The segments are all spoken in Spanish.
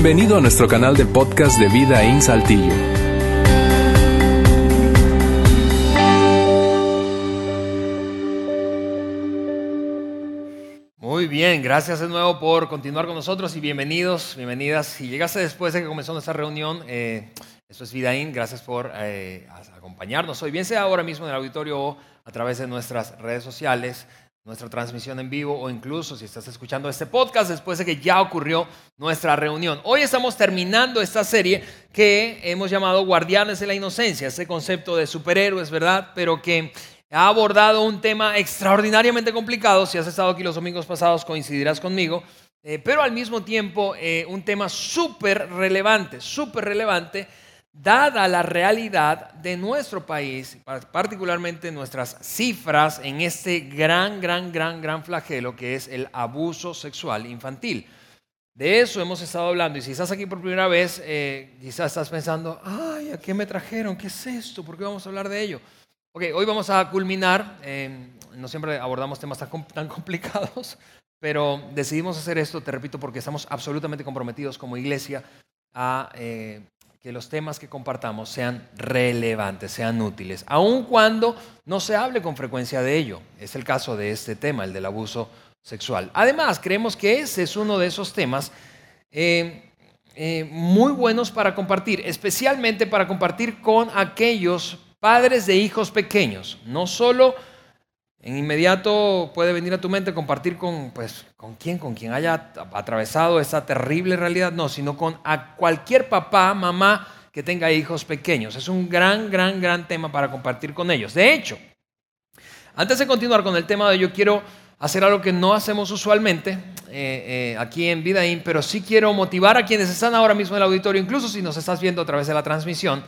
Bienvenido a nuestro canal de podcast de Vida en Saltillo. Muy bien, gracias de nuevo por continuar con nosotros y bienvenidos, bienvenidas. Si llegaste después de que comenzó nuestra reunión, eh, esto es Vidaín, gracias por eh, acompañarnos hoy, bien sea ahora mismo en el auditorio o a través de nuestras redes sociales nuestra transmisión en vivo o incluso si estás escuchando este podcast después de que ya ocurrió nuestra reunión. Hoy estamos terminando esta serie que hemos llamado Guardianes de la Inocencia, ese concepto de superhéroes, ¿verdad? Pero que ha abordado un tema extraordinariamente complicado. Si has estado aquí los domingos pasados coincidirás conmigo. Eh, pero al mismo tiempo eh, un tema súper relevante, súper relevante dada la realidad de nuestro país, particularmente nuestras cifras en este gran, gran, gran, gran flagelo que es el abuso sexual infantil. De eso hemos estado hablando y si estás aquí por primera vez, eh, quizás estás pensando, ay, ¿a qué me trajeron? ¿Qué es esto? ¿Por qué vamos a hablar de ello? Ok, hoy vamos a culminar, eh, no siempre abordamos temas tan, complicados, pero decidimos hacer esto, te repito, porque estamos absolutamente comprometidos como iglesia a eh, que los temas que compartamos sean relevantes, sean útiles, aun cuando no se hable con frecuencia de ello. Es el caso de este tema, el del abuso sexual. Además, creemos que ese es uno de esos temas eh, eh, muy buenos para compartir, especialmente para compartir con aquellos padres de hijos pequeños, no solo en inmediato puede venir a tu mente compartir con, pues, con quién, con quien haya atravesado esa terrible realidad, no, sino con a cualquier papá, mamá que tenga hijos pequeños. Es un gran, gran, gran tema para compartir con ellos. De hecho, antes de continuar con el tema de yo quiero hacer algo que no hacemos usualmente eh, eh, aquí en Vidaín, pero sí quiero motivar a quienes están ahora mismo en el auditorio, incluso si nos estás viendo a través de la transmisión,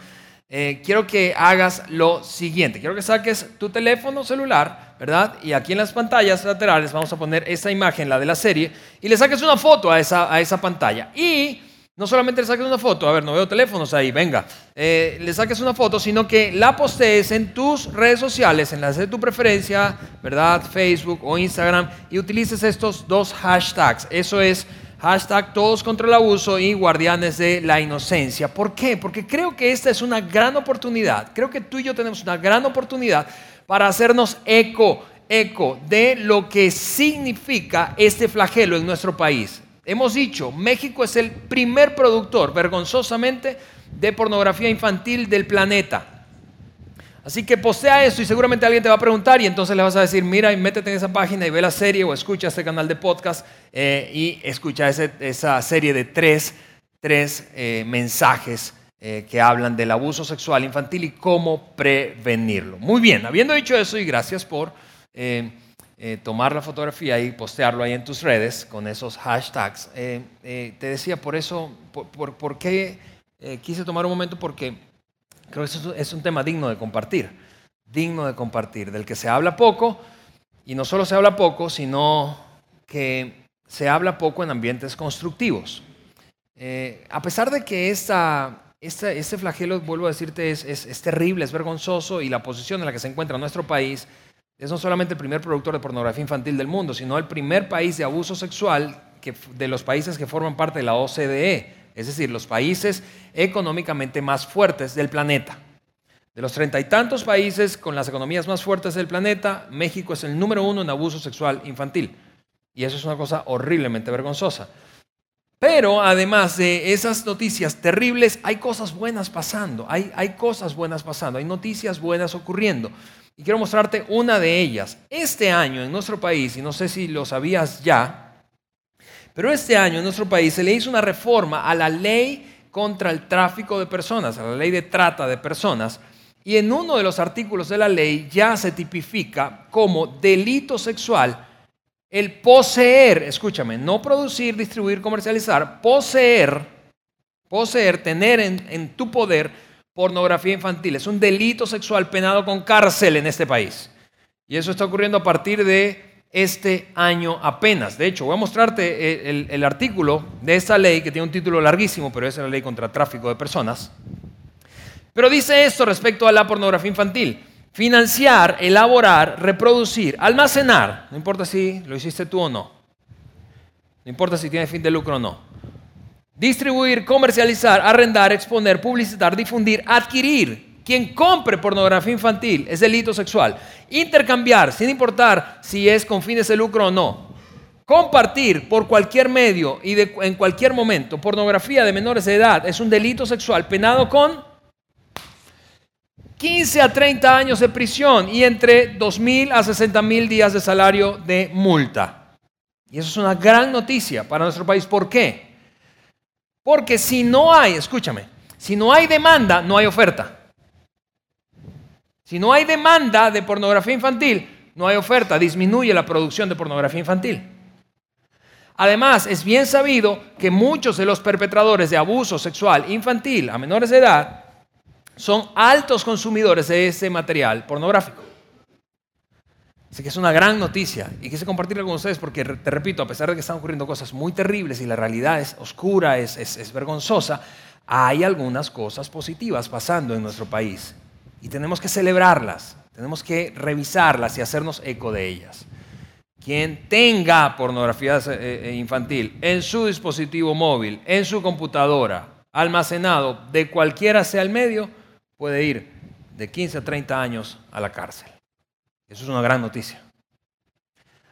eh, quiero que hagas lo siguiente. Quiero que saques tu teléfono celular, ¿verdad? Y aquí en las pantallas laterales vamos a poner esa imagen, la de la serie, y le saques una foto a esa, a esa pantalla. Y no solamente le saques una foto, a ver, no veo teléfonos ahí, venga, eh, le saques una foto, sino que la postees en tus redes sociales, en las de tu preferencia, ¿verdad? Facebook o Instagram, y utilices estos dos hashtags. Eso es Hashtag todos contra el abuso y guardianes de la inocencia. ¿Por qué? Porque creo que esta es una gran oportunidad. Creo que tú y yo tenemos una gran oportunidad para hacernos eco, eco de lo que significa este flagelo en nuestro país. Hemos dicho, México es el primer productor, vergonzosamente, de pornografía infantil del planeta. Así que postea eso y seguramente alguien te va a preguntar y entonces le vas a decir, mira y métete en esa página y ve la serie o escucha este canal de podcast eh, y escucha esa serie de tres, eh, mensajes eh, que hablan del abuso sexual infantil y cómo prevenirlo. Muy bien, habiendo dicho eso y gracias por tomar la fotografía y postearlo ahí en tus redes con esos hashtags, te decía por eso, por, por qué quise tomar un momento porque Creo que es un tema digno de compartir, digno de compartir, del que se habla poco, y no solo se habla poco, sino que se habla poco en ambientes constructivos. Eh, a pesar de que este flagelo, vuelvo a decirte, es, es, terrible, es vergonzoso, y la posición en la que se encuentra nuestro país es no solamente el primer productor de pornografía infantil del mundo, sino el primer país de abuso sexual que, de los países que forman parte de la OCDE es decir, los países económicamente más fuertes del planeta. De los treinta y tantos países con las economías más fuertes del planeta, México es el número uno en abuso sexual infantil. Y eso es una cosa horriblemente vergonzosa. Pero además de esas noticias terribles, hay cosas buenas pasando, hay, hay, cosas buenas pasando, hay noticias buenas ocurriendo. Y quiero mostrarte una de ellas. Este año en nuestro país, y no sé si lo sabías ya, pero este año en nuestro país se le hizo una reforma a la ley contra el tráfico de personas, a la ley de trata de personas, y en uno de los artículos de la ley ya se tipifica como delito sexual el poseer, escúchame, no producir, distribuir, comercializar, poseer, poseer, tener en, en tu poder pornografía infantil. Es un delito sexual penado con cárcel en este país. Y eso está ocurriendo a partir de este año apenas. De hecho, voy a mostrarte el, artículo de esta ley que tiene un título larguísimo, pero es la ley contra tráfico de personas. Pero dice esto respecto a la pornografía infantil. Financiar, elaborar, reproducir, almacenar, no importa si lo hiciste tú o no, no importa si tiene fin de lucro o no, Distribuir, comercializar, arrendar, exponer, publicitar, difundir, adquirir. Quien compre pornografía infantil es delito sexual. Intercambiar, sin importar si es con fines de lucro o no. Compartir por cualquier medio y en cualquier momento pornografía de menores de edad es un delito sexual penado con 15 a 30 años de prisión y entre 2.000 a 60.000 días de salario de multa. Y eso es una gran noticia para nuestro país. ¿Por qué? Porque si no hay, escúchame, si no hay demanda, no hay oferta. Si no hay demanda de pornografía infantil, no hay oferta, disminuye la producción de pornografía infantil. Además, es bien sabido que muchos de los perpetradores de abuso sexual infantil a menores de edad son altos consumidores de ese material pornográfico. Así que es una gran noticia y quise compartirlo con ustedes porque, te repito, a pesar de que están ocurriendo cosas muy terribles y la realidad es oscura, es, es vergonzosa, hay algunas cosas positivas pasando en nuestro país y tenemos que celebrarlas, tenemos que revisarlas y hacernos eco de ellas. Quien tenga pornografía eh, eh, infantil en su dispositivo móvil, en su computadora, almacenado de cualquiera sea el medio, puede ir de 15 a 30 años a la cárcel. Eso es una gran noticia.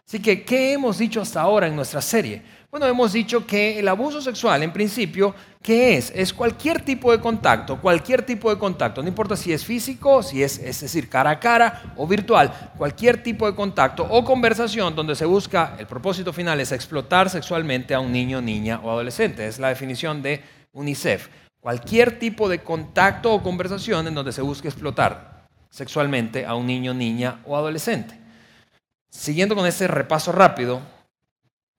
Así que, ¿qué hemos dicho hasta ahora en nuestra serie? Bueno, hemos dicho que el abuso sexual, en principio, ¿qué es? Es cualquier tipo de contacto, cualquier tipo de contacto, no importa si es físico, si es, es decir, cara a cara o virtual, cualquier tipo de contacto o conversación donde se busca, el propósito final es explotar sexualmente a un niño, niña o adolescente. Es la definición de UNICEF. Cualquier tipo de contacto o conversación en donde se busque explotar sexualmente a un niño, niña o adolescente. Siguiendo con ese repaso rápido,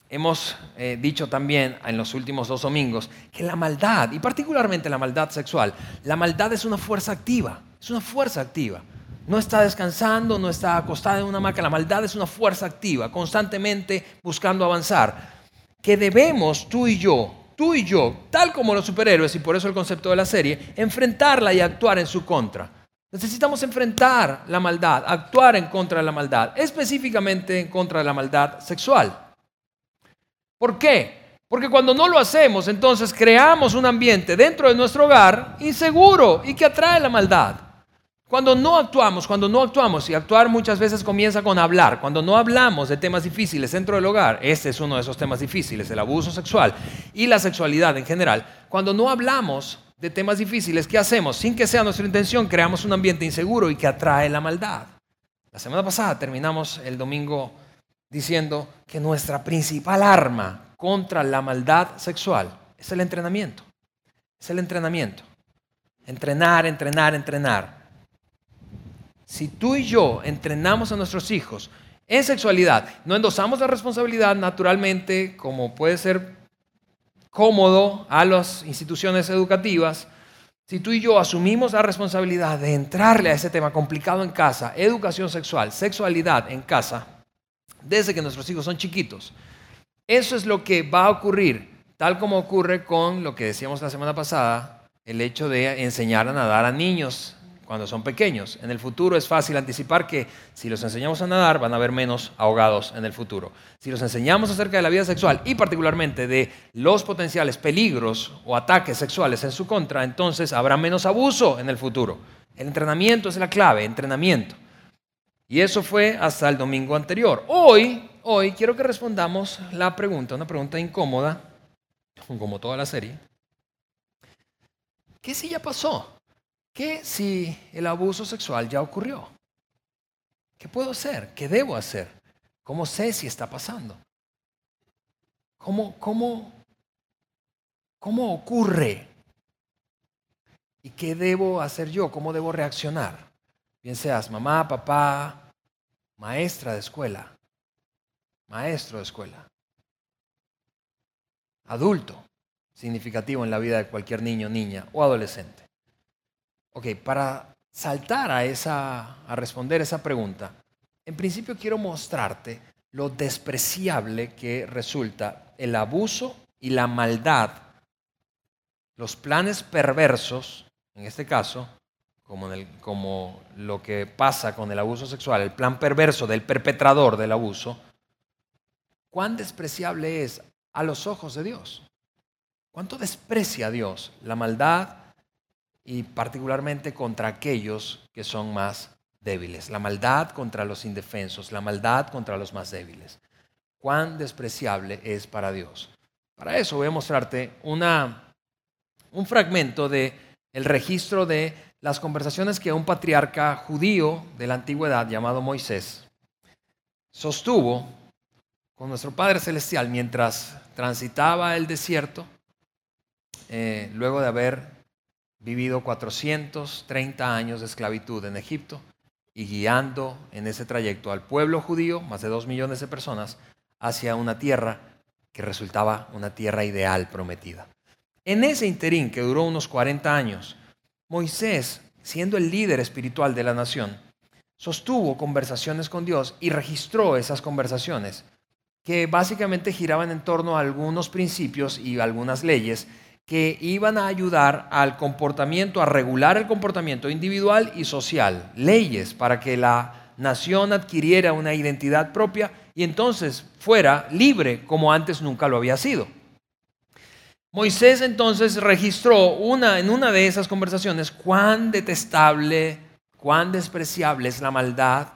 hemos eh, dicho también en los últimos dos domingos que la maldad, y particularmente la maldad sexual, la maldad es una fuerza activa, es una fuerza activa. No está descansando, no está acostada en una hamaca, la maldad es una fuerza activa, constantemente buscando avanzar, que debemos tú y yo, tú y yo, tal como los superhéroes, y por eso el concepto de la serie, enfrentarla y actuar en su contra. Necesitamos enfrentar la maldad, actuar en contra de la maldad, específicamente en contra de la maldad sexual. ¿Por qué? Porque cuando no lo hacemos, entonces creamos un ambiente dentro de nuestro hogar inseguro y que atrae la maldad. Cuando no actuamos, cuando no actuamos, y actuar muchas veces comienza con hablar, cuando no hablamos de temas difíciles dentro del hogar, este es uno de esos temas difíciles, el abuso sexual y la sexualidad en general, cuando no hablamos de temas difíciles, ¿qué hacemos? Sin que sea nuestra intención, creamos un ambiente inseguro y que atrae la maldad. La semana pasada terminamos el domingo diciendo que nuestra principal arma contra la maldad sexual es el entrenamiento. Es el entrenamiento. Entrenar, entrenar, entrenar. Si tú y yo entrenamos a nuestros hijos en sexualidad, no endosamos la responsabilidad naturalmente, como puede ser cómodo a las instituciones educativas, si tú y yo asumimos la responsabilidad de entrarle a ese tema complicado en casa, educación sexual, sexualidad en casa, desde que nuestros hijos son chiquitos. Eso es lo que va a ocurrir, tal como ocurre con lo que decíamos la semana pasada, el hecho de enseñar a nadar a niños cuando son pequeños. En el futuro es fácil anticipar que si los enseñamos a nadar van a haber menos ahogados en el futuro. Si los enseñamos acerca de la vida sexual y particularmente de los potenciales peligros o ataques sexuales en su contra, entonces habrá menos abuso en el futuro. El entrenamiento es la clave, entrenamiento. Y eso fue hasta el domingo anterior. Hoy, hoy quiero que respondamos la pregunta, una pregunta incómoda, como toda la serie. ¿Qué si ya pasó? ¿Qué si el abuso sexual ya ocurrió? ¿Qué puedo hacer? ¿Qué debo hacer? ¿Cómo sé si está pasando? ¿Cómo, cómo, cómo ocurre? ¿Y qué debo hacer yo? ¿Cómo debo reaccionar? Bien seas mamá, papá, maestra de escuela, maestro de escuela, adulto significativo en la vida de cualquier niño, niña o adolescente. Ok, para saltar a, esa, a responder esa pregunta, en principio quiero mostrarte lo despreciable que resulta el abuso y la maldad, los planes perversos, en este caso, como, lo que pasa con el abuso sexual, el plan perverso del perpetrador del abuso, cuán despreciable es a los ojos de Dios. ¿Cuánto desprecia Dios la maldad y particularmente contra aquellos que son más débiles? La maldad contra los indefensos, la maldad contra los más débiles. ¿Cuán despreciable es para Dios? Para eso voy a mostrarte una, un fragmento de el registro de las conversaciones que un patriarca judío de la antigüedad llamado Moisés sostuvo con nuestro Padre Celestial mientras transitaba el desierto, eh, luego de haber vivido 430 años de esclavitud en Egipto y guiando en ese trayecto al pueblo judío, más de dos millones de personas, hacia una tierra que resultaba una tierra ideal prometida. En ese interín que duró unos 40 años, Moisés, siendo el líder espiritual de la nación, sostuvo conversaciones con Dios y registró esas conversaciones que básicamente giraban en torno a algunos principios y algunas leyes que iban a ayudar al comportamiento, a regular el comportamiento individual y social, leyes para que la nación adquiriera una identidad propia y entonces fuera libre como antes nunca lo había sido. Moisés entonces registró una, en una de esas conversaciones cuán detestable, cuán despreciable es la maldad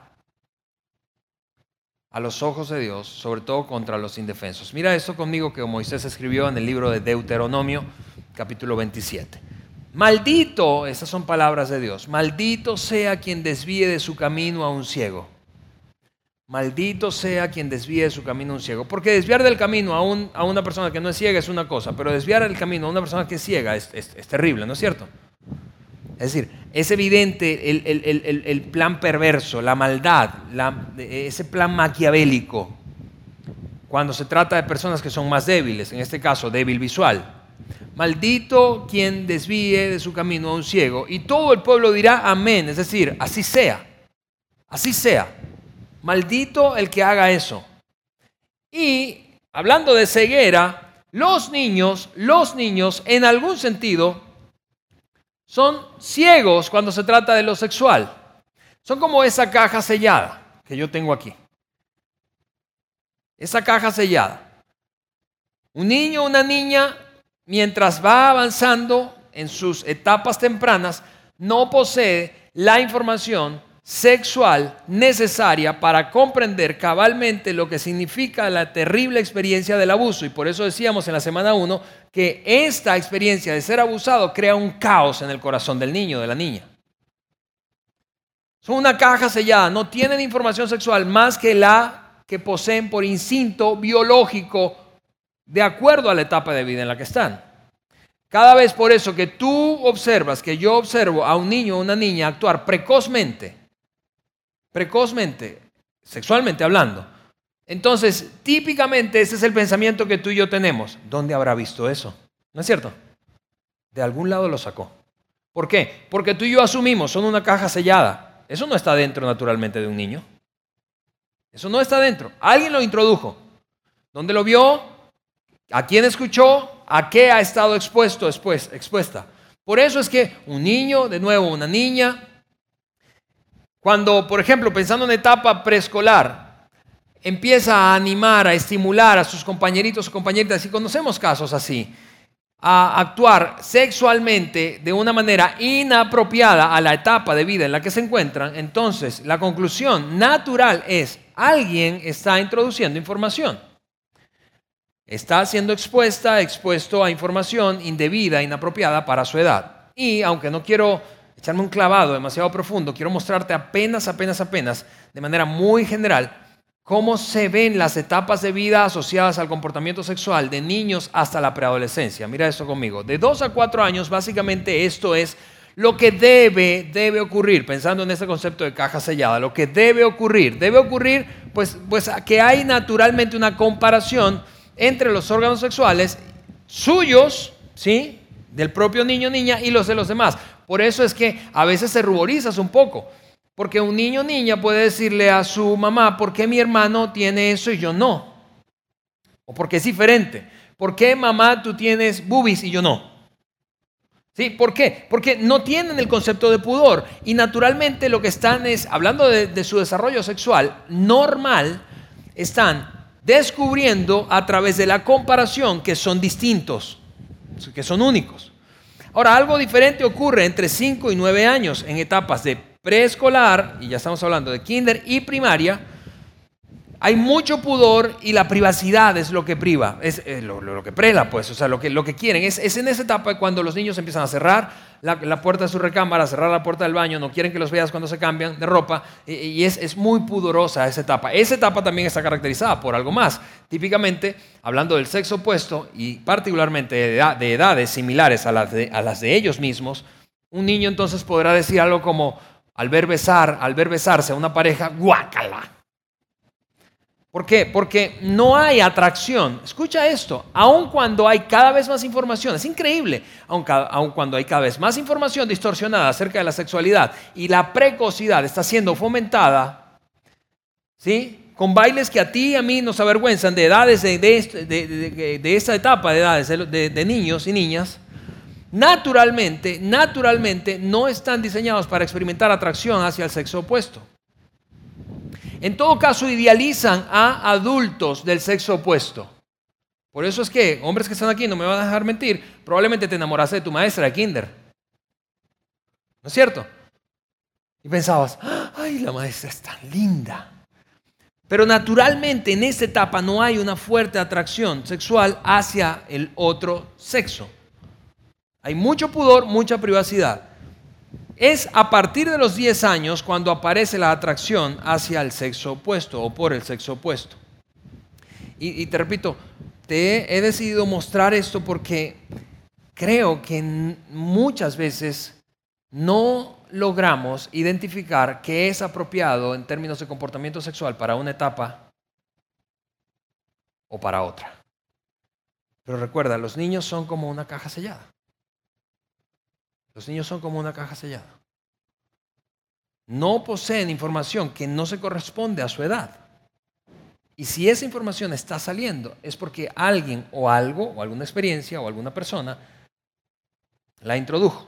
a los ojos de Dios, sobre todo contra los indefensos. Mira esto conmigo que Moisés escribió en el libro de Deuteronomio, capítulo 27. Maldito, esas son palabras de Dios, maldito sea quien desvíe de su camino a un ciego Maldito sea quien desvíe de su camino a un ciego. Porque desviar del camino a, a, una persona que no es ciega es una cosa, pero desviar el camino a una persona que es ciega es, terrible, ¿no es cierto? Es decir, es evidente el, plan perverso, la maldad, ese plan maquiavélico, cuando se trata de personas que son más débiles, en este caso débil visual. Maldito quien desvíe de su camino a un ciego. Y todo el pueblo dirá amén, es decir, así sea, así sea. Maldito el que haga eso. Y hablando de ceguera, los niños, los niños en algún sentido son ciegos cuando se trata de lo sexual. Son como esa caja sellada que yo tengo aquí. Esa caja sellada. Un niño o una niña, mientras va avanzando en sus etapas tempranas, no posee la información sexual necesaria para comprender cabalmente lo que significa la terrible experiencia del abuso. Y por eso decíamos en la semana 1 que esta experiencia de ser abusado crea un caos en el corazón del niño, de la niña. Son una caja sellada, no tienen información sexual más que la que poseen por instinto biológico de acuerdo a la etapa de vida en la que están. Cada vez por eso que tú observas, que yo observo a un niño o una niña actuar precozmente, precozmente, sexualmente hablando. Entonces, típicamente ese es el pensamiento que tú y yo tenemos. ¿Dónde habrá visto eso? ¿No es cierto? De algún lado lo sacó. ¿Por qué? Porque tú y yo asumimos, son una caja sellada. Eso no está dentro naturalmente de un niño. Eso no está dentro. Alguien lo introdujo. ¿Dónde lo vio? ¿A quién escuchó? ¿A qué ha estado expuesto después, expuesta? Por eso es que un niño, de nuevo una niña, cuando, por ejemplo, pensando en etapa preescolar, empieza a animar, a estimular a sus compañeritos o compañeritas, y conocemos casos así, a actuar sexualmente de una manera inapropiada a la etapa de vida en la que se encuentran, entonces la conclusión natural es, alguien está introduciendo información. Está siendo expuesta, expuesto a información indebida, inapropiada para su edad. Y aunque no quiero echarme un clavado demasiado profundo, quiero mostrarte apenas, apenas, apenas, de manera muy general, cómo se ven las etapas de vida asociadas al comportamiento sexual de niños hasta la preadolescencia. Mira esto conmigo. De 2 a 4 años, básicamente esto es lo que debe, debe ocurrir, pensando en este concepto de caja sellada, lo que debe ocurrir. Debe ocurrir, pues, pues que hay naturalmente una comparación entre los órganos sexuales suyos, ¿sí? Del propio niño niña y los de los demás. Por eso es que a veces se ruborizas un poco. Porque un niño o niña puede decirle a su mamá, ¿por qué mi hermano tiene eso y yo no? O porque es diferente. ¿Por qué mamá tú tienes boobies y yo no? ¿Sí? ¿Por qué? Porque no tienen el concepto de pudor. Y naturalmente lo que están es, hablando de su desarrollo sexual normal, están descubriendo a través de la comparación que son distintos. que son únicos. Ahora, algo diferente ocurre entre 5 y 9 años en etapas de preescolar, y ya estamos hablando de kinder y primaria, hay mucho pudor y la privacidad es lo que priva, es eh, lo, que prela, pues, o sea, lo que, lo que quieren. Es, en esa etapa cuando los niños empiezan a cerrar la, puerta de su recámara, cerrar la puerta del baño, no quieren que los veas cuando se cambian de ropa, y, es, es, muy pudorosa esa etapa. Esa etapa también está caracterizada por algo más. Típicamente, hablando del sexo opuesto y particularmente de, edades similares a las, de, a las de ellos mismos, un niño entonces podrá decir algo como, al ver besar, al ver besarse a una pareja, guácala ¿Por qué? Porque no hay atracción. Escucha esto, aun cuando hay cada vez más información, es increíble, aun, cuando hay cada vez más información distorsionada acerca de la sexualidad y la precocidad está siendo fomentada, ¿sí? Con bailes que a ti y a mí nos avergüenzan de edades de, de, de esta etapa de edades de niños y niñas, naturalmente, naturalmente no están diseñados para experimentar atracción hacia el sexo opuesto. En todo caso, idealizan a adultos del sexo opuesto. Por eso es que, hombres que están aquí, no me van a dejar mentir, probablemente te enamoraste de tu maestra de kinder. ¿No es cierto? Y pensabas, ay, la maestra es tan linda. Pero naturalmente en esta etapa no hay una fuerte atracción sexual hacia el otro sexo. Hay mucho pudor, mucha privacidad. Es a partir de los 10 años cuando aparece la atracción hacia el sexo opuesto o por el sexo opuesto. Y, te repito, te he decidido mostrar esto porque creo que muchas veces no logramos identificar qué es apropiado en términos de comportamiento sexual para una etapa o para otra. Pero recuerda, los niños son como una caja sellada. Los niños son como una caja sellada. No poseen información que no se corresponde a su edad. Y si esa información está saliendo es porque alguien o algo, o alguna experiencia o alguna persona la introdujo.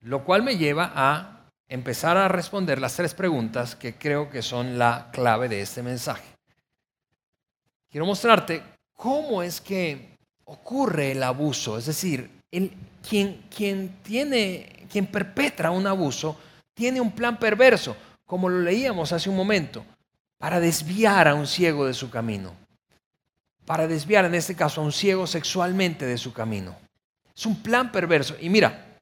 Lo cual me lleva a empezar a responder las tres preguntas que creo que son la clave de este mensaje. Quiero mostrarte cómo es que ocurre el abuso, es decir, quien, quien, tiene, quien perpetra un abuso tiene un plan perverso, como lo leíamos hace un momento, para desviar a un ciego de su camino. Para desviar, en este caso, a un ciego sexualmente de su camino. Es un plan perverso. Y mira,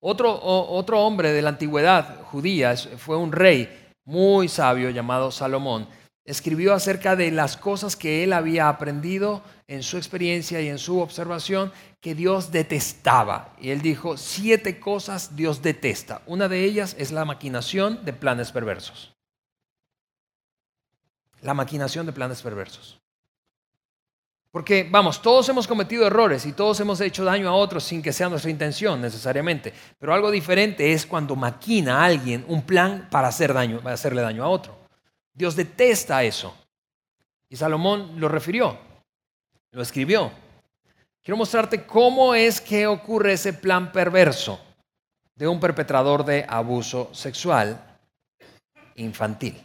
otro, otro hombre de la antigüedad judía fue un rey muy sabio llamado Salomón escribió acerca de las cosas que él había aprendido en su experiencia y en su observación que Dios detestaba. Y él dijo, siete cosas Dios detesta. Una de ellas es la maquinación de planes perversos. La maquinación de planes perversos. Porque, vamos, todos hemos cometido errores y todos hemos hecho daño a otros sin que sea nuestra intención necesariamente. Pero algo diferente es cuando maquina a alguien un plan para hacer daño, para hacerle daño a otro. Dios detesta eso. Y Salomón lo refirió, lo escribió. Quiero mostrarte cómo es que ocurre ese plan perverso de un perpetrador de abuso sexual infantil.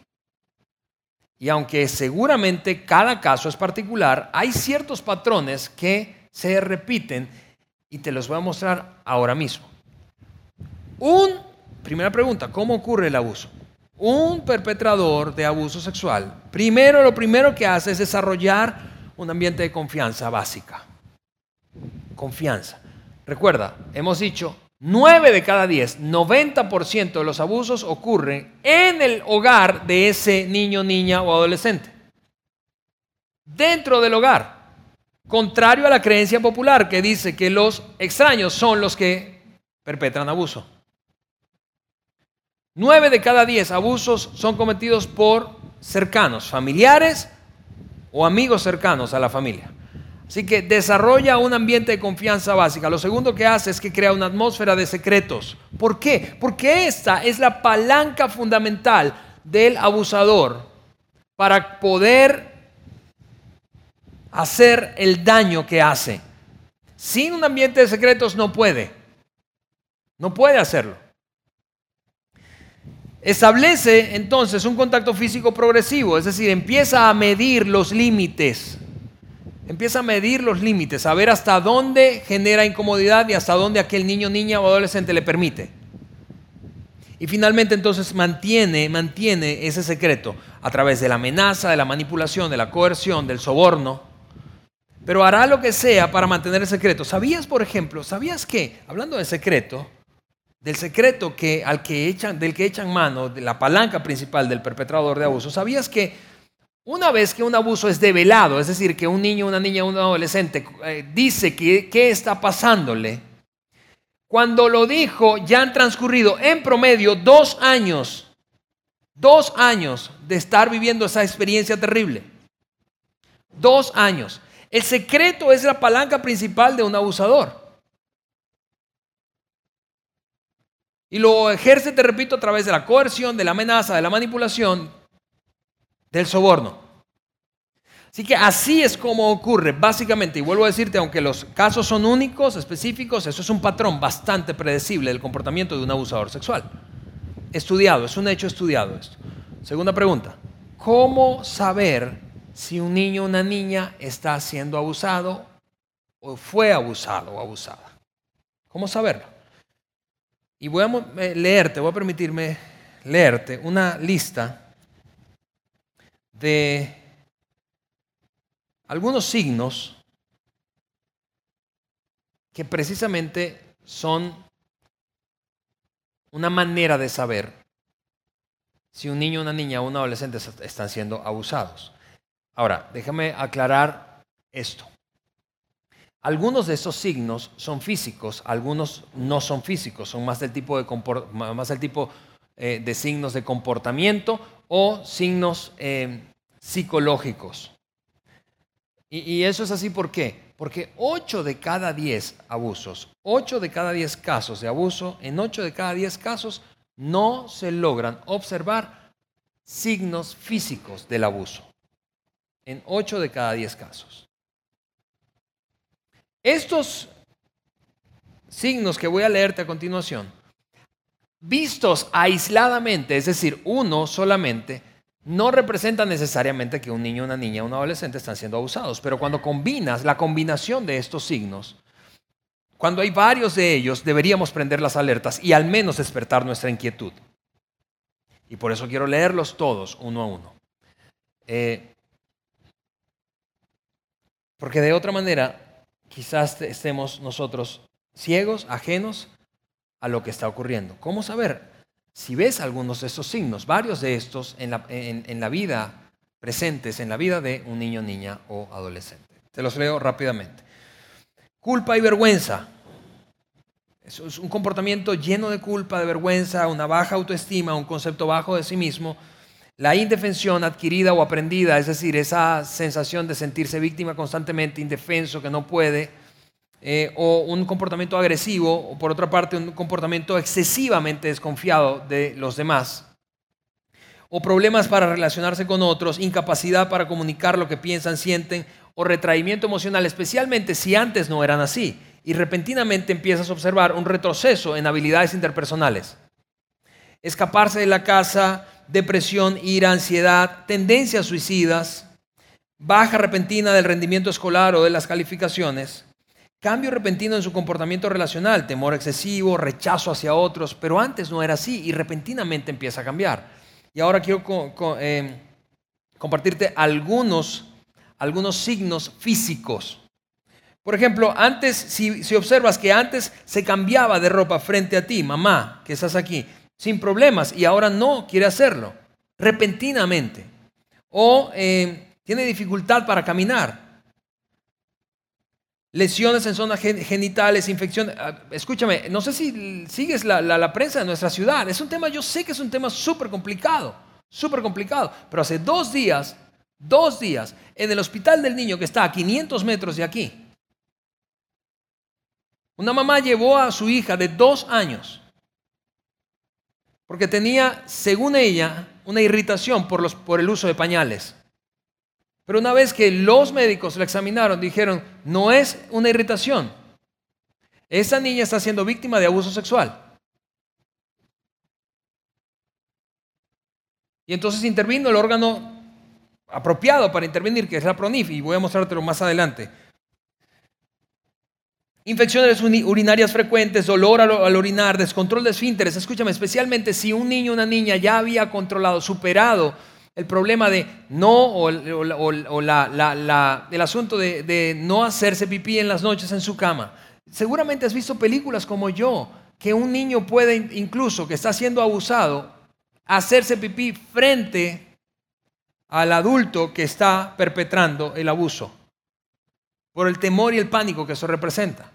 Y aunque seguramente cada caso es particular, hay ciertos patrones que se repiten y te los voy a mostrar ahora mismo. Un, primera pregunta, ¿cómo ocurre el abuso? un perpetrador de abuso sexual, primero lo primero que hace es desarrollar un ambiente de confianza básica. Confianza. Recuerda, hemos dicho, 9 de cada 10, 90% de los abusos ocurren en el hogar de ese niño, niña o adolescente. Dentro del hogar. Contrario a la creencia popular que dice que los extraños son los que perpetran abuso. Nueve de cada diez abusos son cometidos por cercanos, familiares o amigos cercanos a la familia. Así que desarrolla un ambiente de confianza básica. Lo segundo que hace es que crea una atmósfera de secretos. ¿Por qué? Porque esta es la palanca fundamental del abusador para poder hacer el daño que hace. Sin un ambiente de secretos no puede. No puede hacerlo. Establece entonces un contacto físico progresivo, es decir, empieza a medir los límites empieza a medir los límites, a ver hasta dónde genera incomodidad y hasta dónde aquel niño, niña o adolescente le permite. Y finalmente entonces mantiene, mantiene ese secreto a través de la amenaza, de la manipulación, de la coerción, del soborno. Pero hará lo que sea para mantener el secreto. ¿Sabías, por ejemplo, sabías que, hablando de secreto, del secreto que, al que echan, del que echan mano, de la palanca principal del perpetrador de abuso, ¿sabías que una vez que un abuso es develado, es decir, que un niño, una niña, un adolescente eh, dice que, qué está pasándole, cuando lo dijo ya han transcurrido en promedio dos años, dos años de estar viviendo esa experiencia terrible. Dos años. El secreto es la palanca principal de un abusador. Y lo ejerce, te repito, a través de la coerción, de la amenaza, de la manipulación, del soborno. Así que así es como ocurre, básicamente, y vuelvo a decirte, aunque los casos son únicos, específicos, eso es un patrón bastante predecible del comportamiento de un abusador sexual. Estudiado, es un hecho estudiado esto. Segunda pregunta, ¿cómo saber si un niño o una niña está siendo abusado o fue abusado o abusada? ¿Cómo saberlo? Y voy a eh, leerte, voy a permitirme leerte una lista de algunos signos que precisamente son una manera de saber si un niño, una niña o un adolescente están siendo abusados. Ahora, déjame aclarar esto. Algunos de esos signos son físicos, algunos no son físicos, son más del tipo de, más del tipo, eh, de signos de comportamiento o signos eh, psicológicos. Y, eso es así ¿por qué? Porque 8 de cada 10 abusos, 8 de cada 10 casos de abuso, en 8 de cada 10 casos no se logran observar signos físicos del abuso. En 8 de cada 10 casos. Estos signos que voy a leerte a continuación, vistos aisladamente, es decir, uno solamente, no representa necesariamente que un niño, una niña, un adolescente están siendo abusados, pero cuando combinas la combinación de estos signos, cuando hay varios de ellos, deberíamos prender las alertas y al menos despertar nuestra inquietud. Y por eso quiero leerlos todos uno a uno. Eh, porque de otra manera, quizás estemos nosotros ciegos, ajenos a lo que está ocurriendo. ¿Cómo saber? Si ves algunos de estos signos, varios de estos en la, vida presentes, en la vida de un niño, niña o adolescente. Te los leo rápidamente. Culpa y vergüenza. Es un comportamiento lleno de culpa, de vergüenza, una baja autoestima, un concepto bajo de sí mismo. La indefensión adquirida o aprendida, es decir, esa sensación de sentirse víctima constantemente, indefenso, que no puede eh, o un comportamiento agresivo, o por otra parte un comportamiento excesivamente desconfiado de los demás, o problemas para relacionarse con otros, incapacidad para comunicar lo que piensan, sienten, o retraimiento emocional, especialmente si antes no eran así, y repentinamente empiezas a observar un retroceso en habilidades interpersonales. Escaparse de la casa, depresión, ira, ansiedad, tendencias suicidas, baja repentina del rendimiento escolar o de las calificaciones, Cambio repentino en su comportamiento relacional, temor excesivo, rechazo hacia otros, pero antes no era así y repentinamente empieza a cambiar. Y ahora quiero eh, compartirte algunos, algunos signos físicos. Por ejemplo, antes, si, observas que antes se cambiaba de ropa frente a ti, mamá, que estás aquí, sin problemas, y ahora no quiere hacerlo, repentinamente. O eh, tiene dificultad para caminar, lesiones en zonas genitales, infecciones. Ah, escúchame, no sé si sigues la, prensa de nuestra ciudad. Es un tema, yo sé que es un tema súper complicado, súper complicado. Pero hace dos días, dos días, en el hospital del niño que está a 500 metros de aquí, una mamá llevó a su hija de dos años porque tenía, según ella, una irritación por, los, por el uso de pañales. Pero una vez que los médicos la examinaron, dijeron, no es una irritación. Esa niña está siendo víctima de abuso sexual. Y entonces intervino el órgano apropiado para intervenir, que es la PRONIF, y voy a mostrártelo más adelante. Infecciones urinarias frecuentes, dolor al, orinar, descontrol de esfínteres. Escúchame, especialmente si un niño o una niña ya había controlado, superado el problema de no o, el asunto de, no hacerse pipí en las noches en su cama. Seguramente has visto películas como yo, que un niño puede incluso que está siendo abusado hacerse pipí frente al adulto que está perpetrando el abuso, por el temor y el pánico que eso representa.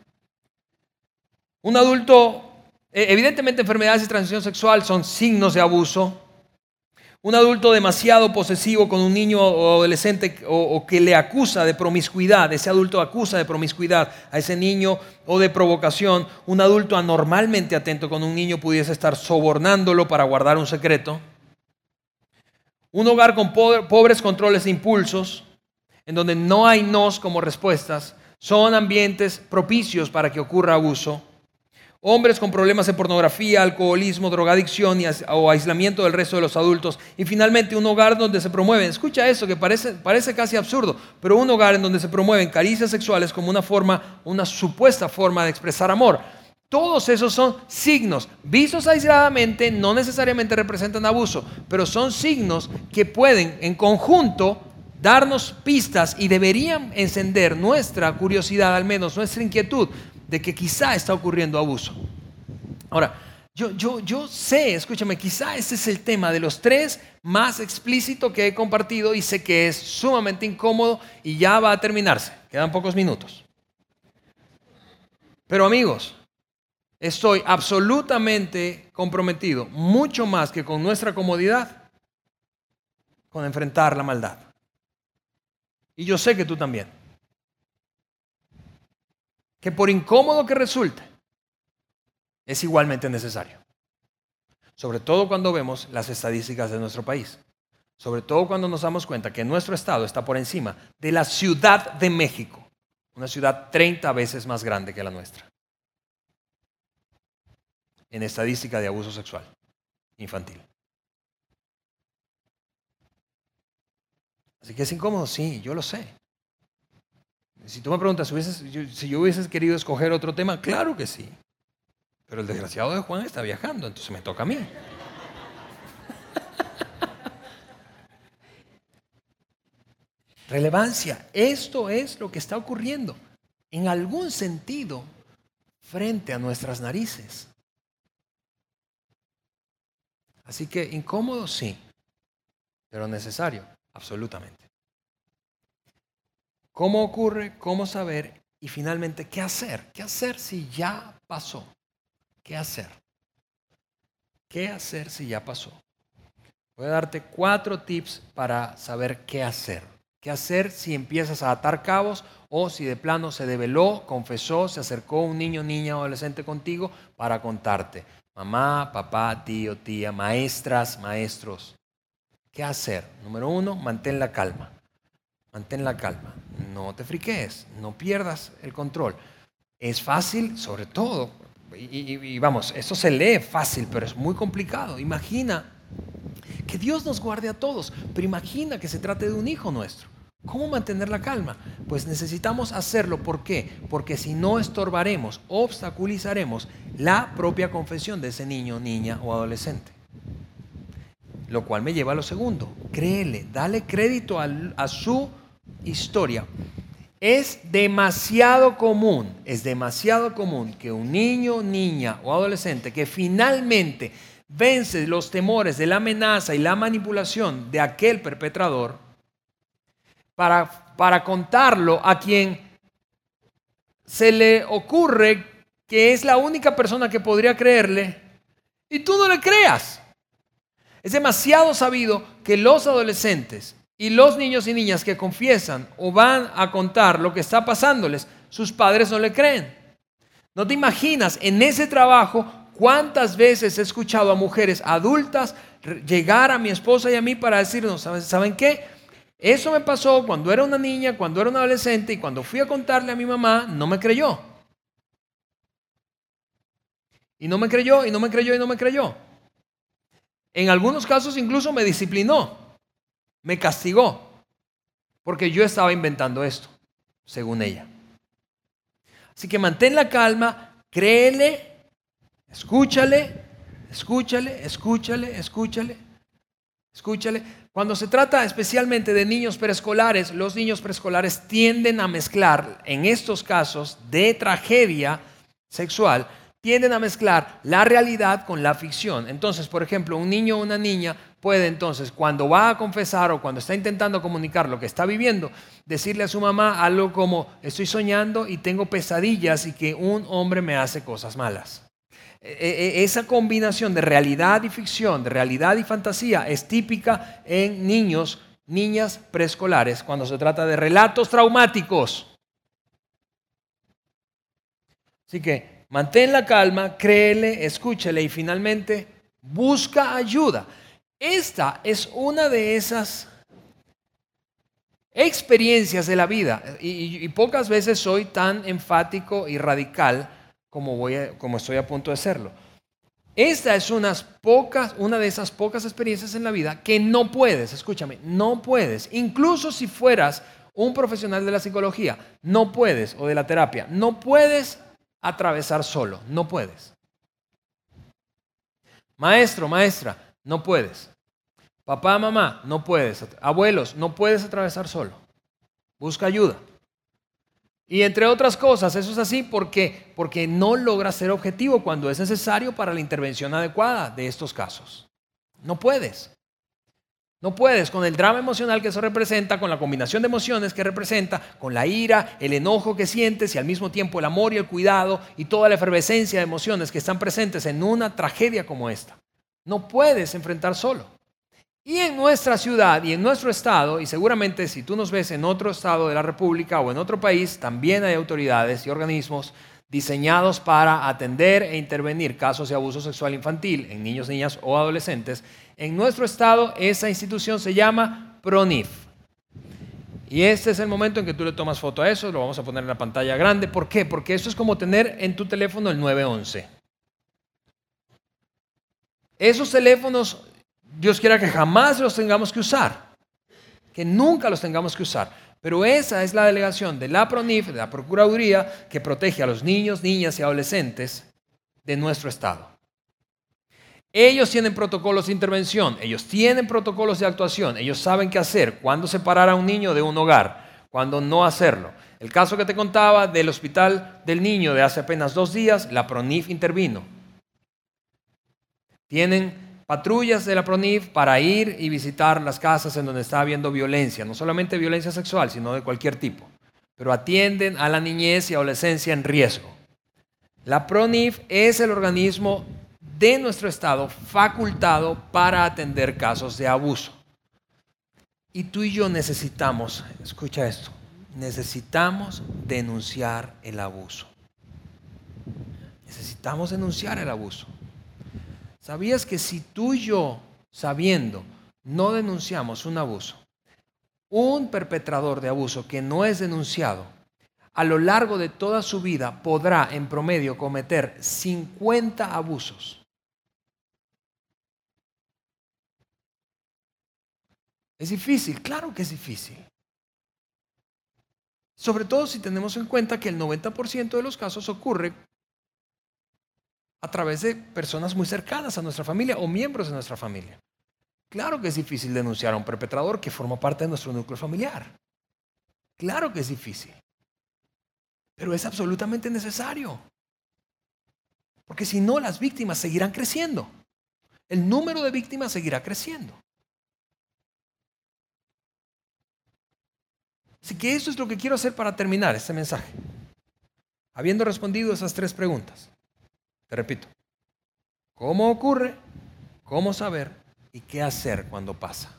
Un adulto, eh, evidentemente enfermedades de transición sexual son signos de abuso. Un adulto demasiado posesivo con un niño o adolescente o, que le acusa de promiscuidad, ese adulto acusa de promiscuidad a ese niño o de provocación. Un adulto anormalmente atento con un niño pudiese estar sobornándolo para guardar un secreto. Un hogar con pobres controles de impulsos, en donde no hay nos como respuestas, son ambientes propicios para que ocurra abuso. Hombres con problemas de pornografía, alcoholismo, drogadicción o aislamiento del resto de los adultos. Y finalmente un hogar donde se promueven, escucha eso que parece, parece casi absurdo, pero un hogar en donde se promueven caricias sexuales como una forma, una supuesta forma de expresar amor. Todos esos son signos. Vistos aisladamente no necesariamente representan abuso, pero son signos que pueden en conjunto darnos pistas y deberían encender nuestra curiosidad, al menos nuestra inquietud, de que quizá está ocurriendo abuso. Ahora, yo, yo, yo sé, escúchame, quizá ese es el tema de los tres más explícito que he compartido y sé que es sumamente incómodo y ya va a terminarse. Quedan pocos minutos. Pero amigos, estoy absolutamente comprometido, mucho más que con nuestra comodidad, con enfrentar la maldad. Y yo sé que tú también que por incómodo que resulte, es igualmente necesario. Sobre todo cuando vemos las estadísticas de nuestro país. Sobre todo cuando nos damos cuenta que nuestro estado está por encima de la Ciudad de México, una ciudad 30 veces más grande que la nuestra, en estadística de abuso sexual infantil. Así que es incómodo, sí, yo lo sé. Si tú me preguntas si yo hubiese querido escoger otro tema, claro que sí. Pero el desgraciado de Juan está viajando, entonces me toca a mí. Relevancia, esto es lo que está ocurriendo en algún sentido frente a nuestras narices. Así que incómodo sí, pero necesario, absolutamente. ¿Cómo ocurre? ¿Cómo saber? Y finalmente, ¿qué hacer? ¿Qué hacer si ya pasó? ¿Qué hacer? ¿Qué hacer si ya pasó? Voy a darte cuatro tips para saber qué hacer. ¿Qué hacer si empiezas a atar cabos o si de plano se develó, confesó, se acercó un niño, niña adolescente contigo para contarte? Mamá, papá, tío, tía, maestras, maestros. ¿Qué hacer? Número uno, mantén la calma. Mantén la calma, no te friquees, no pierdas el control. Es fácil, sobre todo, y, vamos, eso se lee fácil, pero es muy complicado. Imagina que Dios nos guarde a todos, pero imagina que se trate de un hijo nuestro. ¿Cómo mantener la calma? Pues necesitamos hacerlo. ¿Por qué? Porque si no estorbaremos, obstaculizaremos la propia confesión de ese niño, niña o adolescente. Lo cual me lleva a lo segundo. Créele, dale crédito a su historia. Es demasiado común, es demasiado común que un niño, niña o adolescente que finalmente vence los temores de la amenaza y la manipulación de aquel perpetrador para, para contarlo a quien se le ocurre que es la única persona que podría creerle y tú no le creas. Es demasiado sabido que los adolescentes y los niños y niñas que confiesan o van a contar lo que está pasándoles, sus padres no le creen. No te imaginas en ese trabajo cuántas veces he escuchado a mujeres adultas llegar a mi esposa y a mí para decirnos, ¿saben qué? Eso me pasó cuando era una niña, cuando era una adolescente y cuando fui a contarle a mi mamá, no me creyó. Y no me creyó, y no me creyó, y no me creyó. En algunos casos incluso me disciplinó me castigó. porque yo estaba inventando esto, según ella. Así que mantén la calma, créele, escúchale, escúchale, escúchale, escúchale, escúchale. Cuando se trata especialmente de niños preescolares, los niños preescolares tienden a mezclar, en estos casos de tragedia sexual, tienden a mezclar la realidad con la ficción. Entonces, por ejemplo, un niño o una niña puede entonces, cuando va a confesar o cuando está intentando comunicar lo que está viviendo, decirle a su mamá algo como, estoy soñando y tengo pesadillas y que un hombre me hace cosas malas. E, e, e, esa combinación de realidad y ficción, de realidad y fantasía, es típica en niños, niñas preescolares, cuando se trata de relatos traumáticos. Así que mantén la calma, créele, escúchele y finalmente busca ayuda. Esta es una de esas experiencias de la vida y, pocas veces soy tan enfático y radical como, voy como estoy a punto de serlo. Esta es unas pocas, una de esas pocas experiencias en la vida que no puedes, escúchame, no puedes, incluso si fueras un profesional de la psicología, no puedes, o de la terapia, no puedes atravesar solo, no puedes. Maestro, maestra, no puedes. Papá, mamá, no puedes. Abuelos, no puedes atravesar solo. Busca ayuda. Y entre otras cosas, eso es así porque, porque no logra ser objetivo cuando es necesario para la intervención adecuada de estos casos. No puedes. No puedes con el drama emocional que eso representa, con la combinación de emociones que representa, con la ira, el enojo que sientes y al mismo tiempo el amor y el cuidado y toda la efervescencia de emociones que están presentes en una tragedia como esta. No puedes enfrentar solo. Y en nuestra ciudad y en nuestro estado, y seguramente si tú nos ves en otro estado de la República o en otro país, también hay autoridades y organismos diseñados para atender e intervenir casos de abuso sexual infantil en niños, niñas o adolescentes. En nuestro estado esa institución se llama PRONIF. Y este es el momento en que tú le tomas foto a eso, lo vamos a poner en la pantalla grande. ¿Por qué? Porque eso es como tener en tu teléfono el 911. Esos teléfonos, Dios quiera que jamás los tengamos que usar, que nunca los tengamos que usar. Pero esa es la delegación de la PRONIF, de la Procuraduría, que protege a los niños, niñas y adolescentes de nuestro Estado. Ellos tienen protocolos de intervención, ellos tienen protocolos de actuación, ellos saben qué hacer, cuándo separar a un niño de un hogar, cuándo no hacerlo. El caso que te contaba del hospital del niño de hace apenas dos días, la PRONIF intervino. Tienen patrullas de la PRONIF para ir y visitar las casas en donde está habiendo violencia, no solamente violencia sexual, sino de cualquier tipo, pero atienden a la niñez y adolescencia en riesgo. La PRONIF es el organismo de nuestro Estado facultado para atender casos de abuso. Y tú y yo necesitamos, escucha esto, necesitamos denunciar el abuso. Necesitamos denunciar el abuso. ¿Sabías que si tú y yo, sabiendo, no denunciamos un abuso, un perpetrador de abuso que no es denunciado, a lo largo de toda su vida podrá en promedio cometer 50 abusos? Es difícil, claro que es difícil. Sobre todo si tenemos en cuenta que el 90% de los casos ocurre a través de personas muy cercanas a nuestra familia o miembros de nuestra familia. Claro que es difícil denunciar a un perpetrador que forma parte de nuestro núcleo familiar. Claro que es difícil. Pero es absolutamente necesario. Porque si no, las víctimas seguirán creciendo. El número de víctimas seguirá creciendo. Así que eso es lo que quiero hacer para terminar este mensaje. Habiendo respondido esas tres preguntas. Te repito, ¿cómo ocurre? ¿Cómo saber? ¿Y qué hacer cuando pasa?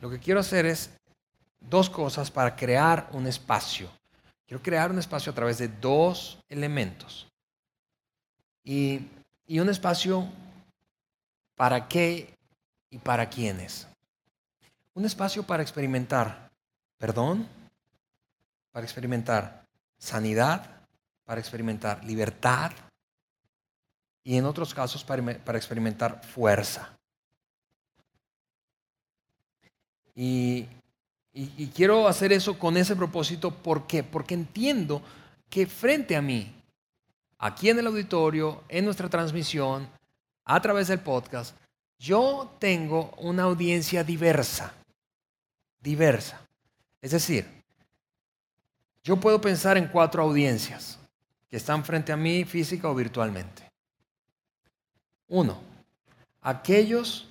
Lo que quiero hacer es dos cosas para crear un espacio. Quiero crear un espacio a través de dos elementos. Y, y un espacio para qué y para quiénes. Un espacio para experimentar perdón, para experimentar sanidad, para experimentar libertad, y en otros casos para, experimentar fuerza. Y, Y, y quiero hacer eso con ese propósito. ¿Por qué? Porque entiendo que frente a mí, aquí en el auditorio, en nuestra transmisión, a través del podcast, yo tengo una audiencia diversa. Diversa. Es decir, yo puedo pensar en cuatro audiencias que están frente a mí física o virtualmente. Uno, aquellos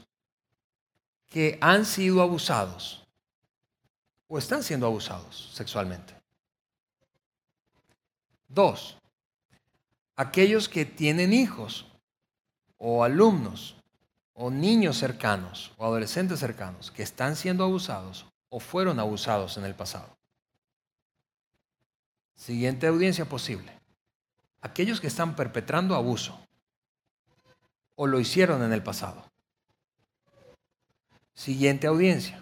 que han sido abusados o están siendo abusados sexualmente. Dos, aquellos que tienen hijos o alumnos o niños cercanos o adolescentes cercanos que están siendo abusados o fueron abusados en el pasado. Siguiente audiencia posible. Aquellos que están perpetrando abuso o lo hicieron en el pasado. Siguiente audiencia.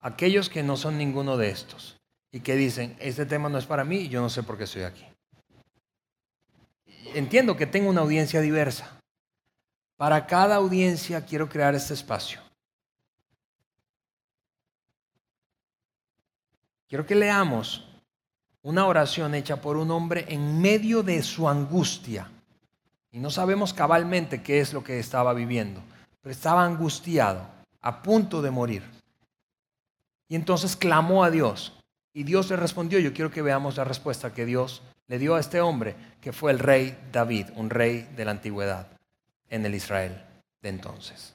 Aquellos que no son ninguno de estos y que dicen, este tema no es para mí y yo no sé por qué estoy aquí. Entiendo que tengo una audiencia diversa. Para cada audiencia quiero crear este espacio. Quiero que leamos una oración hecha por un hombre en medio de su angustia. Y no sabemos cabalmente qué es lo que estaba viviendo, pero estaba angustiado, a punto de morir. Y entonces clamó a Dios. Y Dios le respondió. Yo quiero que veamos la respuesta que Dios le dio a este hombre, que fue el rey David, un rey de la antigüedad en el Israel de entonces.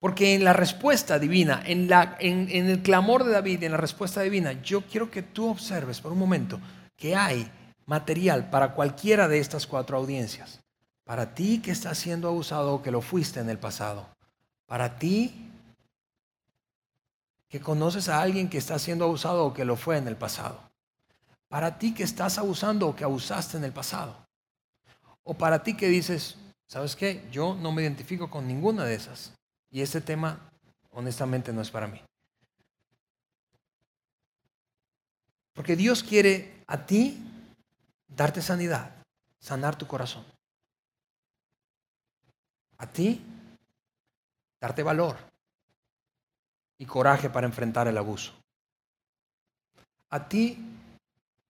Porque en la respuesta divina, en, el clamor de David, en la respuesta divina, yo quiero que tú observes por un momento que hay material para cualquiera de estas cuatro audiencias. Para ti que estás siendo abusado o que lo fuiste en el pasado. Para ti que conoces a alguien que está siendo abusado o que lo fue en el pasado. Para ti que estás abusando o que abusaste en el pasado. O para ti que dices, ¿sabes qué? Yo no me identifico con ninguna de esas. Y este tema, honestamente, no es para mí. Porque Dios quiere a ti darte sanidad, sanar tu corazón. A ti darte valor y coraje para enfrentar el abuso. A ti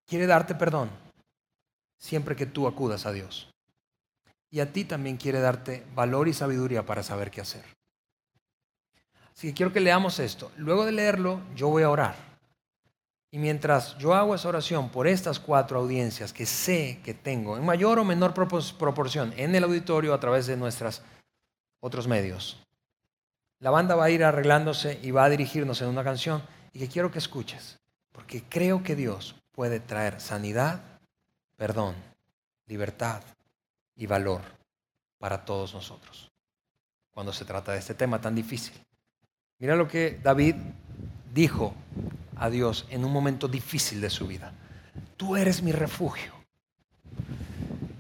quiere darte perdón siempre que tú acudas a Dios. Y a ti también quiere darte valor y sabiduría para saber qué hacer. Así que quiero que leamos esto. Luego de leerlo, yo voy a orar. Y mientras yo hago esa oración por estas cuatro audiencias que sé que tengo, en mayor o menor proporción, en el auditorio a través de nuestros otros medios, la banda va a ir arreglándose y va a dirigirnos en una canción y que quiero que escuches, porque creo que Dios puede traer sanidad, perdón, libertad y valor para todos nosotros cuando se trata de este tema tan difícil. Mira lo que David dijo a Dios en un momento difícil de su vida. Tú eres mi refugio.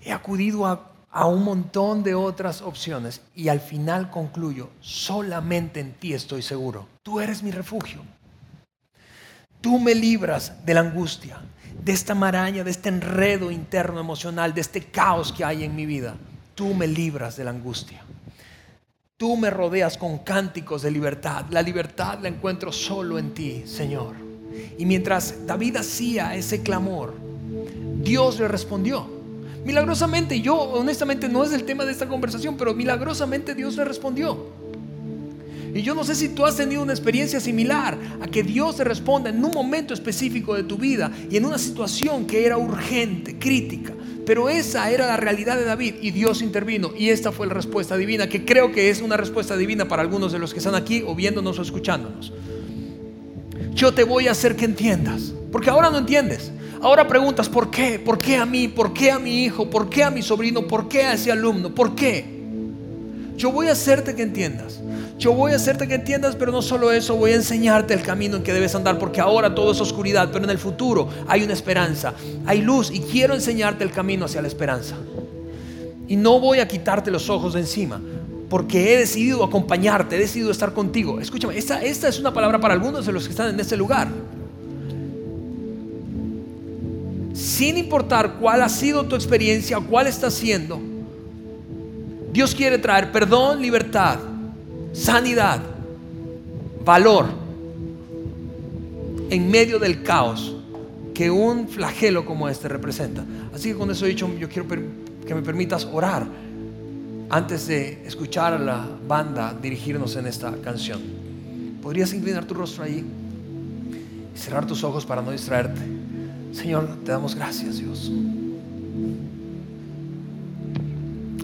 He acudido a, a, un montón de otras opciones y al final concluyo, solamente en ti estoy seguro. Tú eres mi refugio. Tú me libras de la angustia, de esta maraña, de este enredo interno emocional, de este caos que hay en mi vida. Tú me libras de la angustia. Tú me rodeas con cánticos de libertad. La libertad la encuentro solo en ti, Señor. Y mientras David hacía ese clamor, Dios le respondió. Milagrosamente, yo honestamente no es el tema de esta conversación, pero milagrosamente Dios le respondió. Y yo no sé si tú has tenido una experiencia similar a que Dios te responda en un momento específico de tu vida y en una situación que era urgente, crítica. Pero esa era la realidad de David y Dios intervino y esta fue la respuesta divina, que creo que es una respuesta divina para algunos de los que están aquí o viéndonos o escuchándonos. Yo te voy a hacer que entiendas, porque ahora no entiendes. Ahora preguntas, ¿por qué? ¿Por qué a mí? ¿Por qué a mi hijo? ¿Por qué a mi sobrino? ¿Por qué a ese alumno? ¿Por qué? Yo voy a hacerte que entiendas. Yo voy a hacerte que entiendas, pero no solo eso, voy a enseñarte el camino en que debes andar, porque ahora todo es oscuridad, pero en el futuro hay una esperanza, hay luz y quiero enseñarte el camino hacia la esperanza. Y no voy a quitarte los ojos de encima, porque he decidido acompañarte, he decidido estar contigo. Escúchame, esta, es una palabra para algunos de los que están en este lugar. Sin importar cuál ha sido tu experiencia, cuál está siendo, Dios quiere traer perdón, libertad sanidad valor en medio del caos que un flagelo como este representa. Así que con eso dicho, yo quiero que me permitas orar antes de escuchar a la banda dirigirnos en esta canción. ¿Podrías inclinar tu rostro allí y cerrar tus ojos para no distraerte? Señor, te damos gracias, Dios.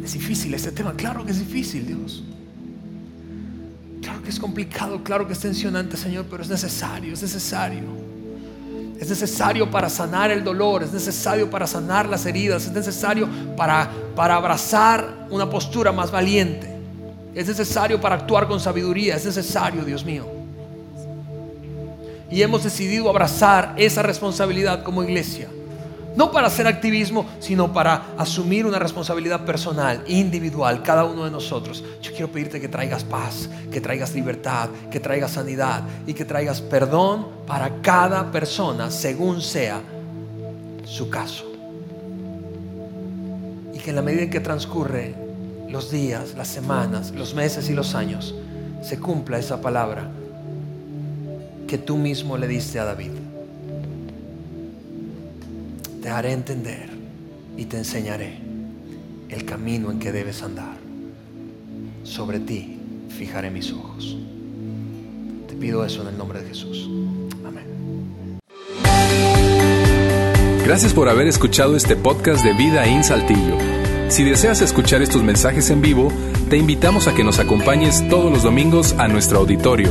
Es difícil este tema, claro que es difícil, Dios. Claro que es complicado, claro que es tensionante, Señor, pero es necesario, es necesario. Es necesario para sanar el dolor, es necesario para sanar las heridas, es necesario para, para abrazar una postura más valiente. Es necesario para actuar con sabiduría, es necesario, Dios mío. Y hemos decidido abrazar esa responsabilidad como iglesia. No para hacer activismo, sino para asumir una responsabilidad personal, individual, cada uno de nosotros. Yo quiero pedirte que traigas paz, que traigas libertad, que traigas sanidad y que traigas perdón para cada persona según sea su caso. Y que en la medida en que transcurre los días, las semanas, los meses y los años, se cumpla esa palabra que tú mismo le diste a David te haré entender y te enseñaré el camino en que debes andar. Sobre ti fijaré mis ojos. Te pido eso en el nombre de Jesús. Amén. Gracias por haber escuchado este podcast de Vida en Saltillo. Si deseas escuchar estos mensajes en vivo, te invitamos a que nos acompañes todos los domingos a nuestro auditorio